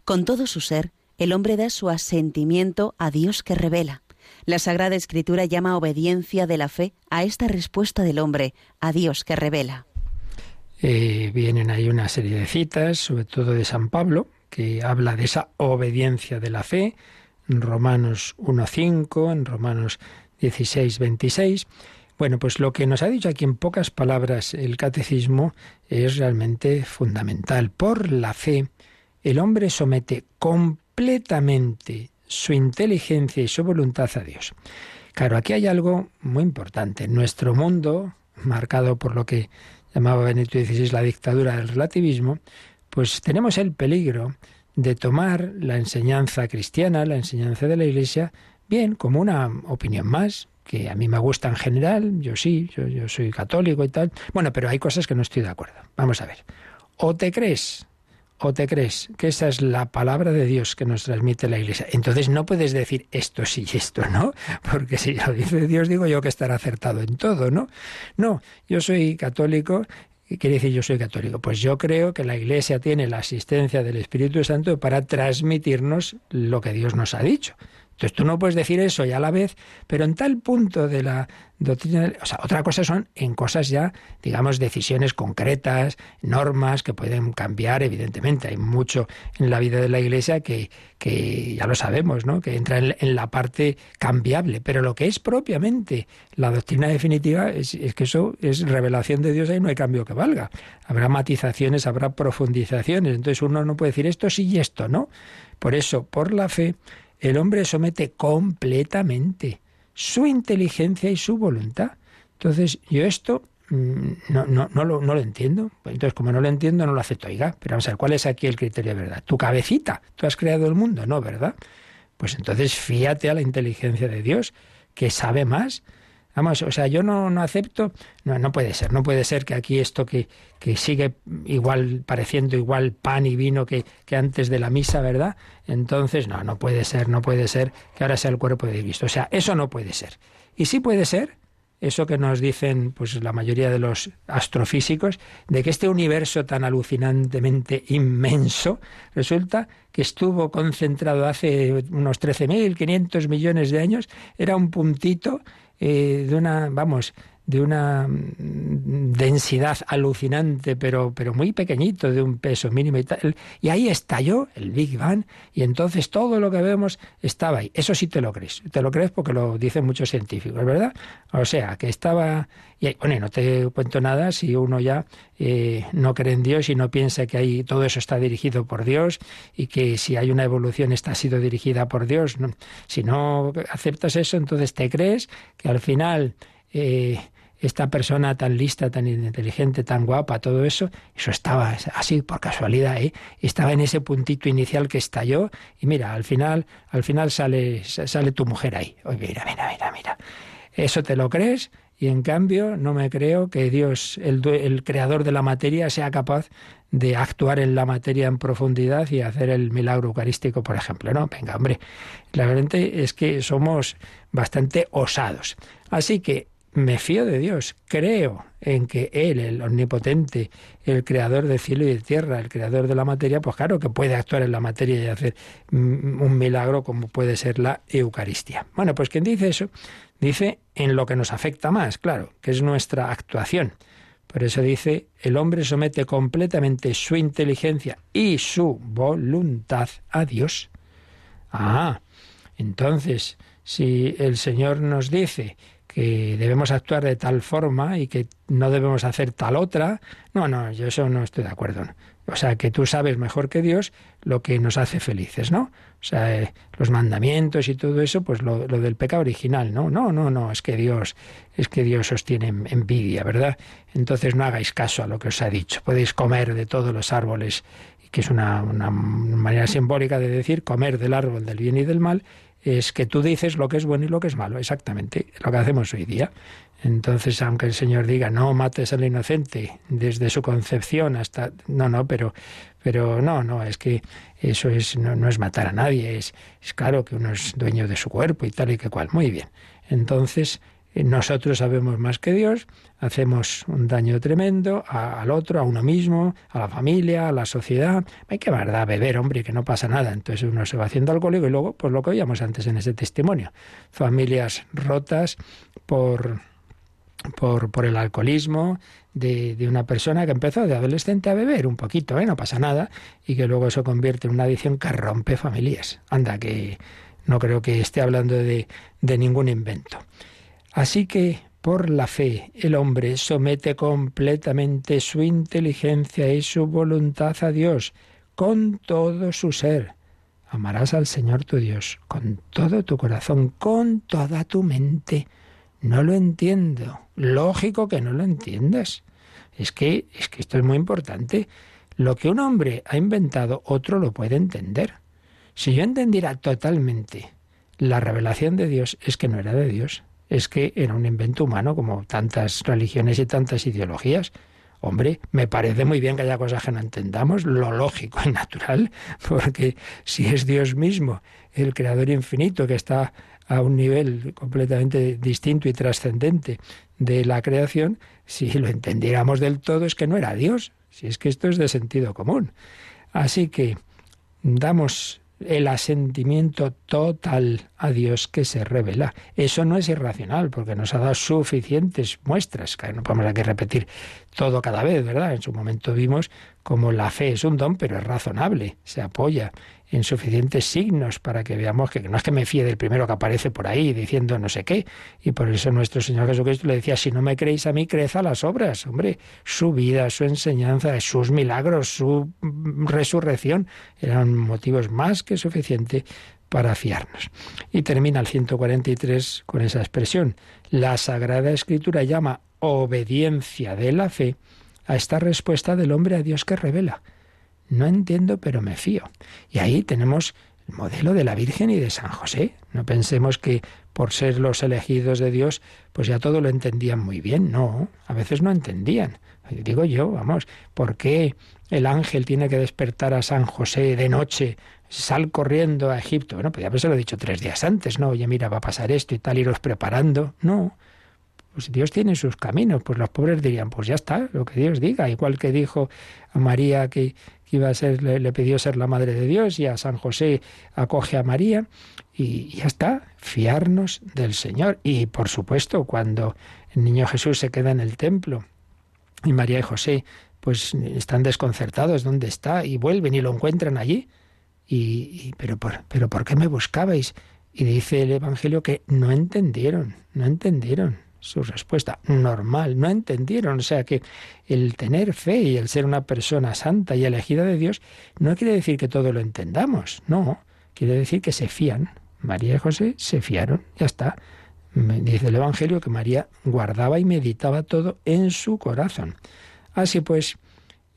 Con todo su ser, el hombre da su asentimiento a Dios que revela. La Sagrada Escritura llama obediencia de la fe a esta respuesta del hombre, a Dios que revela. Eh, vienen ahí una serie de citas, sobre todo de San Pablo, que habla de esa obediencia de la fe, en Romanos 1.5, en Romanos 16.26. Bueno, pues lo que nos ha dicho aquí en pocas palabras el catecismo es realmente fundamental. Por la fe, el hombre somete completamente su inteligencia y su voluntad a Dios. Claro, aquí hay algo muy importante. Nuestro mundo, marcado por lo que llamaba Benito XVI la dictadura del relativismo, pues tenemos el peligro de tomar la enseñanza cristiana, la enseñanza de la Iglesia, bien, como una opinión más, que a mí me gusta en general, yo sí, yo, yo soy católico y tal. Bueno, pero hay cosas que no estoy de acuerdo. Vamos a ver. O te crees o te crees que esa es la palabra de Dios que nos transmite la Iglesia. Entonces no puedes decir esto sí y esto no, [LAUGHS] porque si lo dice Dios digo yo que estará acertado en todo, ¿no? No, yo soy católico ¿Qué quiere decir yo soy católico? Pues yo creo que la Iglesia tiene la asistencia del Espíritu Santo para transmitirnos lo que Dios nos ha dicho. Entonces tú no puedes decir eso y a la vez, pero en tal punto de la doctrina, o sea, otra cosa son en cosas ya, digamos, decisiones concretas, normas que pueden cambiar, evidentemente. Hay mucho en la vida de la Iglesia que, que ya lo sabemos, ¿no? Que entra en, la parte cambiable, pero lo que es propiamente la doctrina definitiva es, es que eso es revelación de Dios y no hay cambio que valga. Habrá matizaciones, habrá profundizaciones, entonces uno no puede decir esto sí y esto no. Por eso, por la fe, el hombre somete completamente su inteligencia y su voluntad. Entonces, yo esto mm, no, no, no, lo, no lo entiendo. Pues entonces, como no lo entiendo, no lo acepto. Oiga, pero vamos a ver, ¿cuál es aquí el criterio de verdad? ¿Tu cabecita? ¿Tú has creado el mundo? No, ¿verdad? Pues entonces fíate a la inteligencia de Dios, que sabe más. Vamos, o sea, yo no, no acepto, no, no puede ser, no puede ser que aquí esto que, que sigue igual, pareciendo igual pan y vino que, que antes de la misa, ¿verdad? Entonces, no, no puede ser, no puede ser que ahora sea el cuerpo de Cristo. O sea, eso no puede ser. Y sí puede ser eso que nos dicen pues la mayoría de los astrofísicos de que este universo tan alucinantemente inmenso resulta que estuvo concentrado hace unos 13.500 millones de años era un puntito eh, de una vamos de una mm, densidad alucinante, pero, pero muy pequeñito, de un peso mínimo y tal. Y ahí estalló el Big Bang y entonces todo lo que vemos estaba ahí. Eso sí te lo crees. Te lo crees porque lo dicen muchos científicos, ¿verdad? O sea, que estaba... Y, bueno, no te cuento nada si uno ya eh, no cree en Dios y no piensa que ahí todo eso está dirigido por Dios y que si hay una evolución está sido dirigida por Dios. Si no aceptas eso, entonces te crees que al final... Eh, esta persona tan lista, tan inteligente, tan guapa, todo eso, eso estaba así por casualidad, ¿eh? estaba en ese puntito inicial que estalló y mira, al final, al final sale, sale tu mujer ahí. Oye, mira, mira, mira, mira. Eso te lo crees y en cambio no me creo que Dios, el, el creador de la materia, sea capaz de actuar en la materia en profundidad y hacer el milagro eucarístico, por ejemplo. No, venga, hombre, la verdad es que somos bastante osados. Así que me fío de Dios, creo en que Él, el omnipotente, el creador de cielo y de tierra, el creador de la materia, pues claro que puede actuar en la materia y hacer un milagro como puede ser la Eucaristía. Bueno, pues quien dice eso, dice en lo que nos afecta más, claro, que es nuestra actuación. Por eso dice, el hombre somete completamente su inteligencia y su voluntad a Dios. Ah, entonces, si el Señor nos dice que debemos actuar de tal forma y que no debemos hacer tal otra. No, no, yo eso no estoy de acuerdo. O sea, que tú sabes mejor que Dios lo que nos hace felices, ¿no? O sea, eh, los mandamientos y todo eso, pues lo, del pecado original, ¿no? No, no, no, es que Dios, es que Dios os tiene envidia, ¿verdad? Entonces no hagáis caso a lo que os ha dicho. Podéis comer de todos los árboles, que es una manera simbólica de decir comer del árbol del bien y del mal, es que tú dices lo que es bueno y lo que es malo, exactamente lo que hacemos hoy día. Entonces, aunque el Señor diga no mates al inocente desde su concepción hasta no, no, pero pero no, no, es que eso es no, no es matar a nadie, es, es claro que uno es dueño de su cuerpo y tal y que cual. Muy bien. Entonces, nosotros sabemos más que Dios, hacemos un daño tremendo al otro, a uno mismo, a la familia, a la sociedad. Hay que verdad beber, hombre, que no pasa nada. Entonces uno se va haciendo alcohólico y luego, pues lo que oíamos antes en ese testimonio, familias rotas por por, por el alcoholismo de, de, una persona que empezó de adolescente a beber un poquito, ¿eh? no pasa nada, y que luego eso convierte en una adicción que rompe familias. Anda, que no creo que esté hablando de, de ningún invento. Así que por la fe el hombre somete completamente su inteligencia y su voluntad a Dios con todo su ser. Amarás al Señor tu Dios con todo tu corazón, con toda tu mente. No lo entiendo. Lógico que no lo entiendas. Es que, es que esto es muy importante. Lo que un hombre ha inventado, otro lo puede entender. Si yo entendiera totalmente la revelación de Dios, es que no era de Dios es que era un invento humano, como tantas religiones y tantas ideologías. Hombre, me parece muy bien que haya cosas que no entendamos, lo lógico y natural, [LAUGHS] porque si es Dios mismo, el creador infinito, que está a un nivel completamente distinto y trascendente de la creación, si lo entendiéramos del todo es que no era Dios, si es que esto es de sentido común. Así que damos el asentimiento total a Dios que se revela. Eso no es irracional, porque nos ha dado suficientes muestras, que no podemos aquí repetir todo cada vez, ¿verdad? En su momento vimos como la fe es un don, pero es razonable, se apoya en suficientes signos para que veamos que no es que me fíe del primero que aparece por ahí diciendo no sé qué. Y por eso nuestro Señor Jesucristo le decía, si no me creéis a mí, creed a las obras. Hombre, su vida, su enseñanza, sus milagros, su resurrección eran motivos más que suficientes para fiarnos. Y termina el 143 con esa expresión. La Sagrada Escritura llama obediencia de la fe a esta respuesta del hombre a Dios que revela. No entiendo, pero me fío. Y ahí tenemos el modelo de la Virgen y de San José. No pensemos que por ser los elegidos de Dios, pues ya todo lo entendían muy bien. No, a veces no entendían. Digo yo, vamos, ¿por qué el ángel tiene que despertar a San José de noche? Sal corriendo a Egipto. Bueno, podría haberse lo dicho tres días antes, ¿no? Oye, mira, va a pasar esto y tal, iros preparando. No, pues Dios tiene sus caminos, pues los pobres dirían, pues ya está, lo que Dios diga, igual que dijo a María que, iba a ser, le, pidió ser la madre de Dios y a San José acoge a María y ya está, fiarnos del Señor. Y por supuesto, cuando el niño Jesús se queda en el templo y María y José pues están desconcertados, ¿dónde está? Y vuelven y lo encuentran allí. Y, pero, por, pero ¿por qué me buscabais? Y dice el Evangelio que no entendieron, no entendieron su respuesta normal, no entendieron. O sea que el tener fe y el ser una persona santa y elegida de Dios no quiere decir que todo lo entendamos, no, quiere decir que se fían. María y José se fiaron, ya está. Dice el Evangelio que María guardaba y meditaba todo en su corazón. Así pues,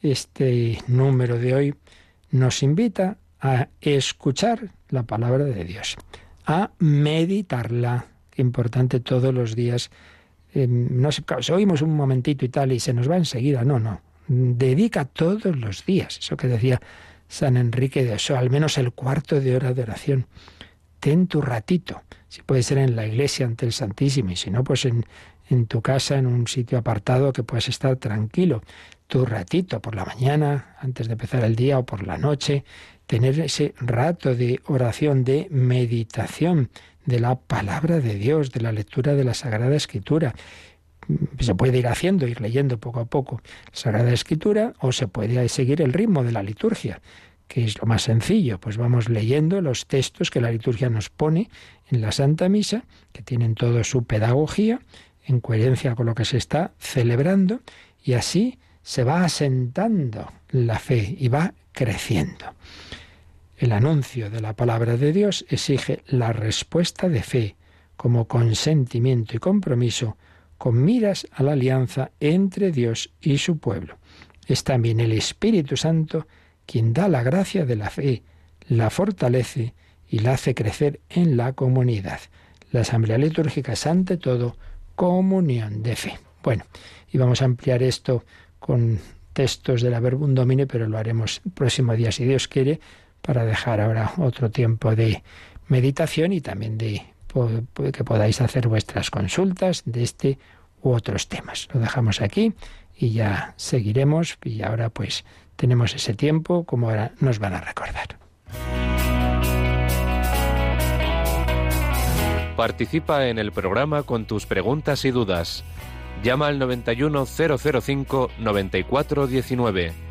este número de hoy nos invita a escuchar la palabra de Dios, a meditarla, importante todos los días. Eh, no si oímos un momentito y tal y se nos va enseguida, no, no. Dedica todos los días, eso que decía San Enrique de Oso, al menos el cuarto de hora de oración. Ten tu ratito, si puede ser en la iglesia ante el Santísimo, y si no, pues en, en tu casa, en un sitio apartado que puedas estar tranquilo. Tu ratito por la mañana, antes de empezar el día o por la noche, tener ese rato de oración, de meditación, de la palabra de Dios, de la lectura de la Sagrada Escritura. Se puede ir haciendo, ir leyendo poco a poco la Sagrada Escritura o se puede seguir el ritmo de la liturgia, que es lo más sencillo. Pues vamos leyendo los textos que la liturgia nos pone en la Santa Misa, que tienen toda su pedagogía, en coherencia con lo que se está celebrando, y así se va asentando la fe y va creciendo. El anuncio de la palabra de Dios exige la respuesta de fe como consentimiento y compromiso con miras a la alianza entre Dios y su pueblo. Es también el Espíritu Santo quien da la gracia de la fe, la fortalece y la hace crecer en la comunidad. La asamblea litúrgica es ante todo comunión de fe. Bueno, y vamos a ampliar esto con textos de la Verbum Domine, pero lo haremos el próximo día si Dios quiere, para dejar ahora otro tiempo de meditación y también de que podáis hacer vuestras consultas de este u otros temas. Lo dejamos aquí y ya seguiremos y ahora pues tenemos ese tiempo como ahora nos van a recordar. Participa en el programa con tus preguntas y dudas. Llama al 91005 9419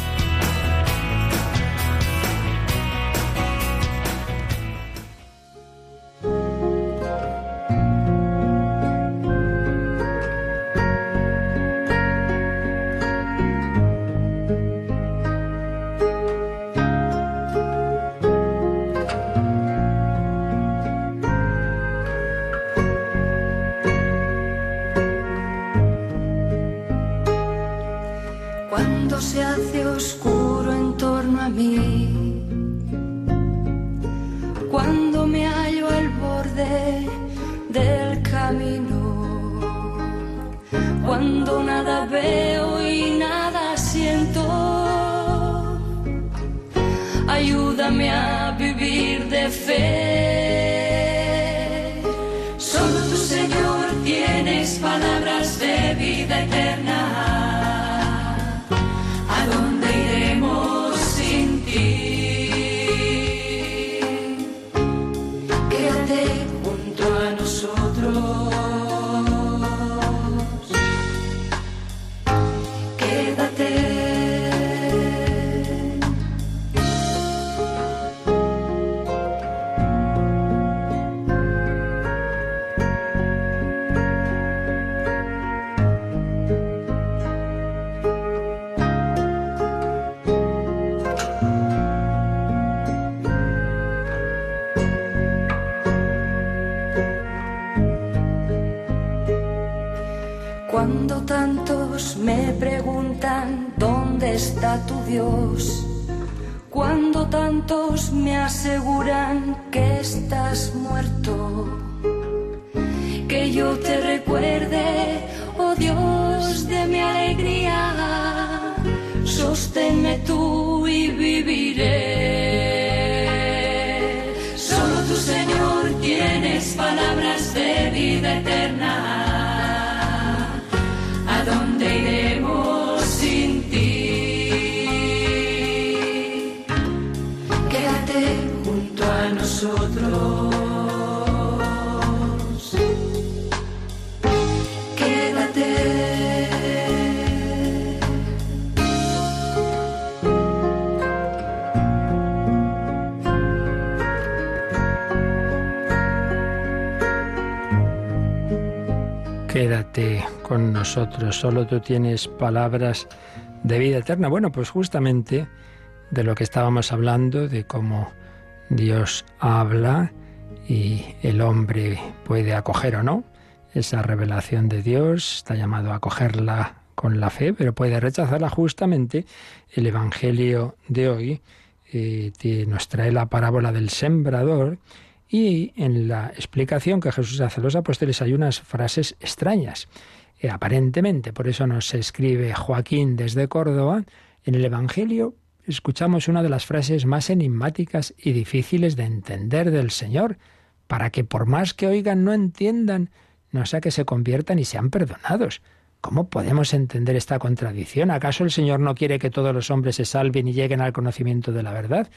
fit. Quédate con nosotros, solo tú tienes palabras de vida eterna. Bueno, pues justamente de lo que estábamos hablando, de cómo Dios habla y el hombre puede acoger o no esa revelación de Dios, está llamado a acogerla con la fe, pero puede rechazarla justamente. El Evangelio de hoy eh, nos trae la parábola del sembrador y en la explicación que Jesús hace a los apóstoles hay unas frases extrañas. Eh, aparentemente, por eso nos escribe Joaquín desde Córdoba, en el Evangelio escuchamos una de las frases más enigmáticas y difíciles de entender del Señor, para que por más que oigan no entiendan, no sea que se conviertan y sean perdonados. ¿Cómo podemos entender esta contradicción? ¿Acaso el Señor no quiere que todos los hombres se salven y lleguen al conocimiento de la verdad?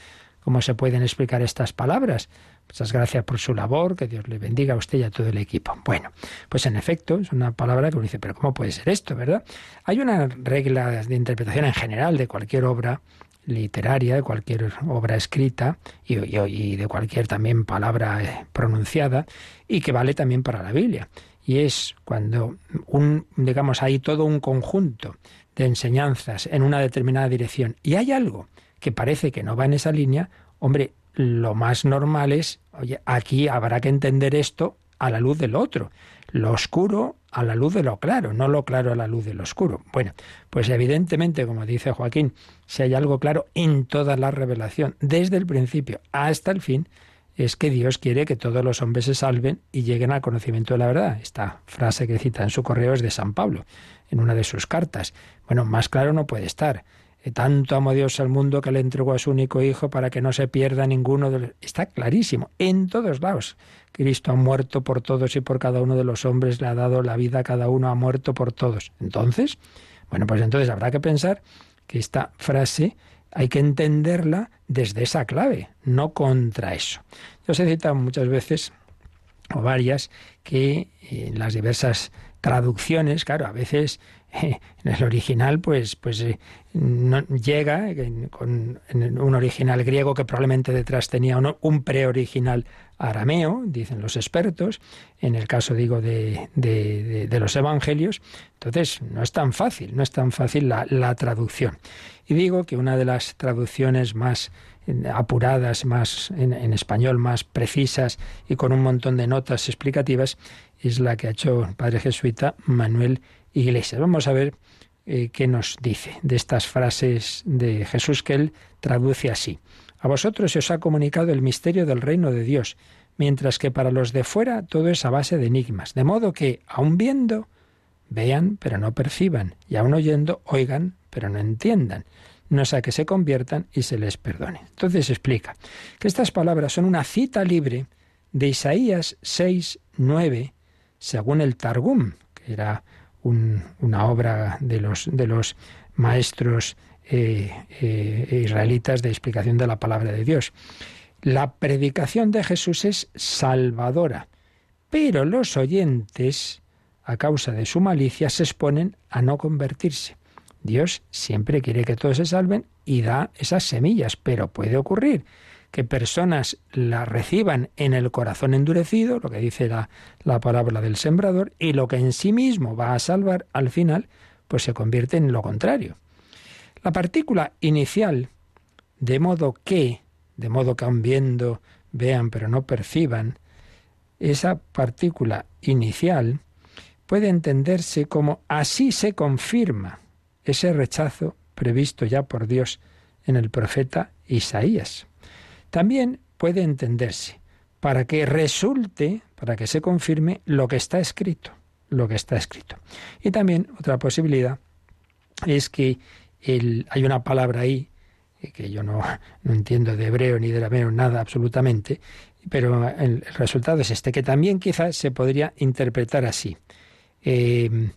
¿Cómo se pueden explicar estas palabras? Muchas gracias por su labor, que Dios le bendiga a usted y a todo el equipo. Bueno, pues en efecto, es una palabra que uno dice, pero ¿cómo puede ser esto, verdad? Hay una regla de interpretación en general de cualquier obra literaria, de cualquier obra escrita y, y- de cualquier también palabra eh, pronunciada y que vale también para la Biblia. Y es cuando un, digamos, hay todo un conjunto de enseñanzas en una determinada dirección y hay algo que parece que no va en esa línea, hombre, lo más normal es, oye, aquí habrá que entender esto a la luz del otro. Lo oscuro a la luz de lo claro, no lo claro a la luz de lo oscuro. Bueno, pues evidentemente, como dice Joaquín, si hay algo claro en toda la revelación, desde el principio hasta el fin, es que Dios quiere que todos los hombres se salven y lleguen al conocimiento de la verdad. Esta frase que cita en su correo es de San Pablo, en una de sus cartas. Bueno, más claro no puede estar. Eh, Tanto amó Dios al mundo que le entregó a su único Hijo para que no se pierda ninguno de los... Está clarísimo, en todos lados. Cristo ha muerto por todos y por cada uno de los hombres, le ha dado la vida a cada uno, ha muerto por todos. Entonces, bueno, pues entonces habrá que pensar que esta frase hay que entenderla desde esa clave, no contra eso. Yo os he citado muchas veces, o varias, que en las diversas traducciones, claro, a veces eh, [LAUGHS] en el original, pues, pues eh, no, llega con en un original griego que probablemente detrás tenía un, un preoriginal arameo, dicen los expertos, en el caso, digo, de, de, de, los evangelios. Entonces, no es tan fácil, no es tan fácil la, la traducción. Y digo que una de las traducciones más apuradas, más en, en, español, más precisas y con un montón de notas explicativas, es la que ha hecho el padre jesuita Manuel Iglesias. Vamos a ver eh, qué nos dice de estas frases de Jesús que él traduce así. A vosotros se os ha comunicado el misterio del reino de Dios, mientras que para los de fuera todo es a base de enigmas, de modo que, aun viendo, vean pero no perciban, y aun oyendo, oigan pero no entiendan, no sea que se conviertan y se les perdone. Entonces explica que estas palabras son una cita libre de Isaías 6, 9, según el Targum, que era un, una obra de los, de los maestros eh, eh, israelitas de explicación de la palabra de Dios. La predicación de Jesús es salvadora, pero los oyentes, a causa de su malicia, se exponen a no convertirse. Dios siempre quiere que todos se salven y da esas semillas, pero puede ocurrir que personas la reciban en el corazón endurecido, lo que dice la, la, palabra del sembrador, y lo que en sí mismo va a salvar, al final, pues se convierte en lo contrario. La partícula inicial, de modo que, de modo que aun viendo, vean, pero no perciban, esa partícula inicial, puede entenderse como así se confirma ese rechazo previsto ya por Dios en el profeta Isaías. También puede entenderse para que resulte, para que se confirme lo que está escrito, lo que está escrito. Y también otra posibilidad es que hay una palabra ahí eh, que yo [LAUGHS] no, entiendo de hebreo ni de arameo nada absolutamente, pero el, resultado es este, que también quizás se podría interpretar así. Eh,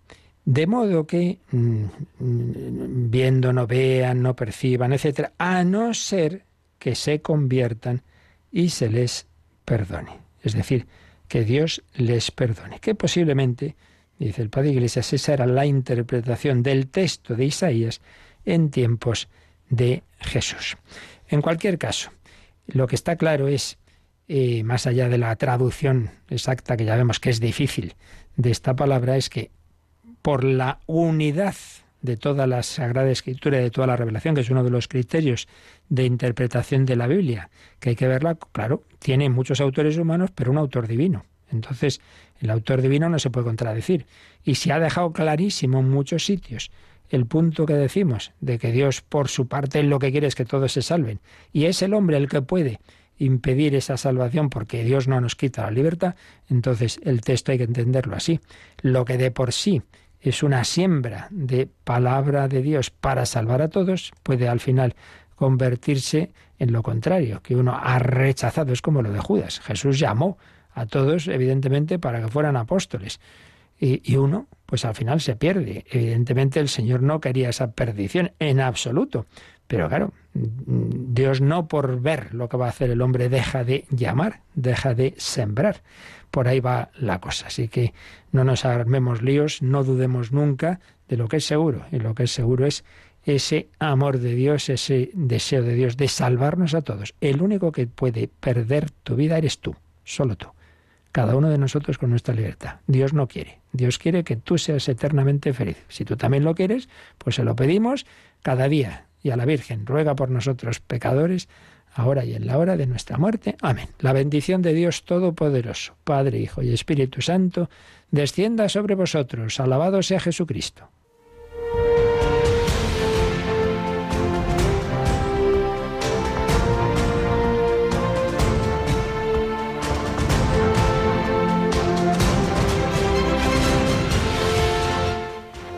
de modo que mm, mm, viendo no vean, no perciban, etcétera, a no ser que se conviertan y se les perdone. Es decir, que Dios les perdone. Que posiblemente, dice el Padre Iglesias, esa era la interpretación del texto de Isaías en tiempos de Jesús. En cualquier caso, lo que está claro es, eh, más allá de la traducción exacta, que ya vemos que es difícil, de esta palabra, es que por la unidad de toda la Sagrada Escritura y de toda la revelación, que es uno de los criterios de interpretación de la Biblia, que hay que verla, claro, tiene muchos autores humanos, pero un autor divino. Entonces, el autor divino no se puede contradecir. Y se ha dejado clarísimo en muchos sitios el punto que decimos de que Dios, por su parte, lo que quiere es que todos se salven. Y es el hombre el que puede impedir esa salvación porque Dios no nos quita la libertad, entonces el texto hay que entenderlo así. Lo que de por sí es una siembra de palabra de Dios para salvar a todos, puede al final convertirse en lo contrario, que uno ha rechazado, es como lo de Judas. Jesús llamó a todos, evidentemente, para que fueran apóstoles. Y, y, uno, pues al final se pierde. Evidentemente el Señor no quería esa perdición en absoluto. Pero claro, Dios no por ver lo que va a hacer el hombre deja de llamar, deja de sembrar por ahí va la cosa. Así que no nos armemos líos, no dudemos nunca de lo que es seguro. Y lo que es seguro es ese amor de Dios, ese deseo de Dios de salvarnos a todos. El único que puede perder tu vida eres tú, solo tú. Cada uno de nosotros con nuestra libertad. Dios no quiere. Dios quiere que tú seas eternamente feliz. Si tú también lo quieres, pues se lo pedimos cada día. Y a la Virgen, ruega por nosotros pecadores, ahora y en la hora de nuestra muerte. Amén. La bendición de Dios Todopoderoso, Padre, Hijo y Espíritu Santo, descienda sobre vosotros. Alabado sea Jesucristo.